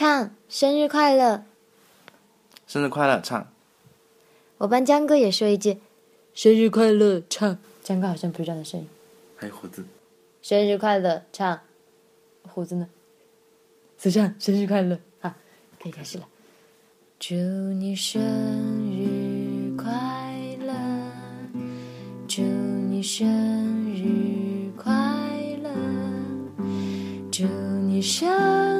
唱生日快乐。生日快乐，唱。我帮江哥也说一句，生日快乐，唱。江哥好像不是这样的声音。还有胡子。生日快乐，唱。胡子呢？子唱生日快乐好！可以开始了。祝你生日快乐，祝你生日快乐，祝你生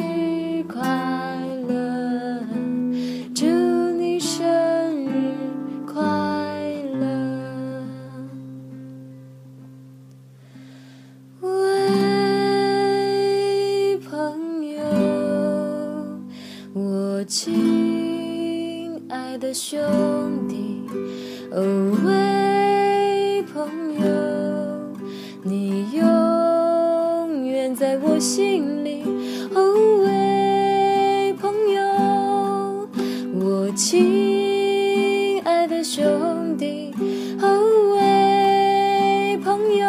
我亲爱的兄弟，哦，喂，朋友，你永远在我心里，哦，喂，朋友，我亲爱的兄弟，哦，喂，朋友。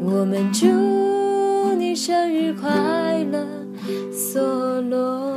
我们祝你生日快乐，索罗。